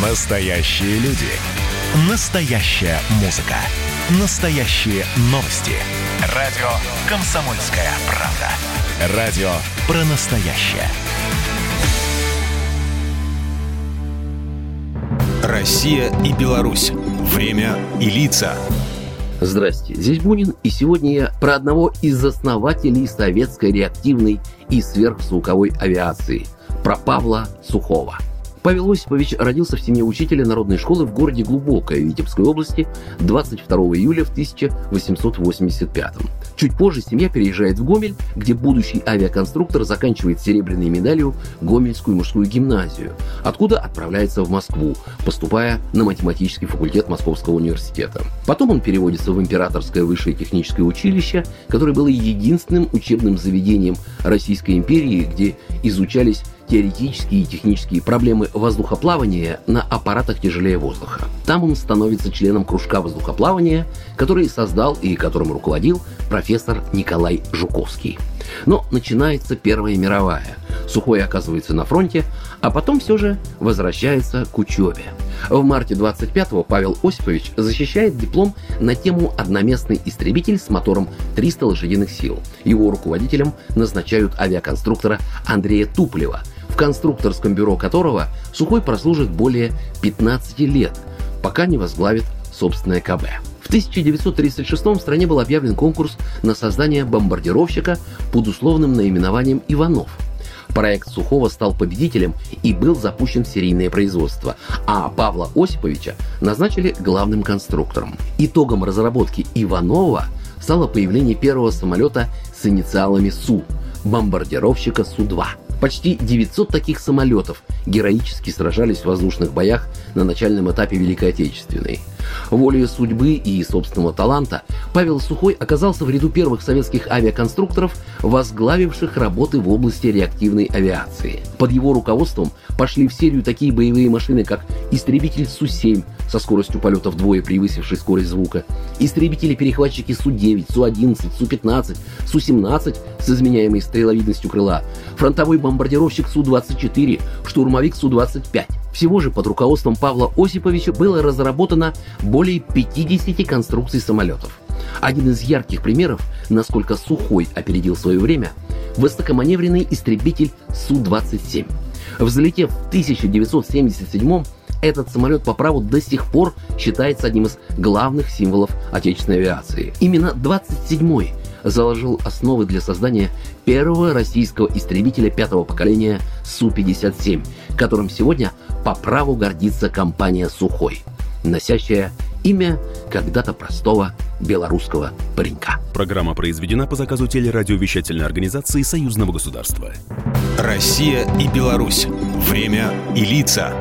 Настоящие люди. Настоящая музыка. Настоящие новости. Радио «Комсомольская правда». Радио про настоящее. Россия и Беларусь. Время и лица. Здрасте, здесь Бунин, и сегодня я про одного из основателей советской реактивной и сверхзвуковой авиации, про Павла Сухова – Павел Осипович родился в семье учителя народной школы в городе Глубокое Витебской области 22 июля в 1885 Чуть позже семья переезжает в Гомель, где будущий авиаконструктор заканчивает серебряной медалью Гомельскую мужскую гимназию, откуда отправляется в Москву, поступая на математический факультет Московского университета. Потом он переводится в Императорское высшее техническое училище, которое было единственным учебным заведением Российской империи, где изучались теоретические и технические проблемы воздухоплавания на аппаратах тяжелее воздуха. Там он становится членом кружка воздухоплавания, который создал и которым руководил профессор Николай Жуковский. Но начинается Первая мировая. Сухой оказывается на фронте, а потом все же возвращается к учебе. В марте 25-го Павел Осипович защищает диплом на тему «Одноместный истребитель с мотором 300 лошадиных сил». Его руководителем назначают авиаконструктора Андрея Туполева – конструкторском бюро которого Сухой прослужит более 15 лет, пока не возглавит собственное КБ. В 1936 в стране был объявлен конкурс на создание бомбардировщика под условным наименованием «Иванов». Проект Сухого стал победителем и был запущен в серийное производство, а Павла Осиповича назначили главным конструктором. Итогом разработки Иванова стало появление первого самолета с инициалами СУ – бомбардировщика Су-2. Почти 900 таких самолетов героически сражались в воздушных боях на начальном этапе Великой Отечественной. Волей судьбы и собственного таланта Павел Сухой оказался в ряду первых советских авиаконструкторов, возглавивших работы в области реактивной авиации. Под его руководством пошли в серию такие боевые машины, как истребитель Су-7 со скоростью полета вдвое превысившей скорость звука, истребители-перехватчики Су-9, Су-11, Су-15, Су-17 с изменяемой стреловидностью крыла, фронтовой бомбардировщик Су-24, штурмовик Су-25. Всего же под руководством Павла Осиповича было разработано более 50 конструкций самолетов. Один из ярких примеров, насколько Сухой опередил свое время, высокоманевренный истребитель Су-27. Взлетев в 1977 этот самолет по праву до сих пор считается одним из главных символов отечественной авиации. Именно 27-й заложил основы для создания первого российского истребителя пятого поколения Су-57, которым сегодня по праву гордится компания «Сухой», носящая имя когда-то простого белорусского паренька. Программа произведена по заказу телерадиовещательной организации Союзного государства. Россия и Беларусь. Время и лица.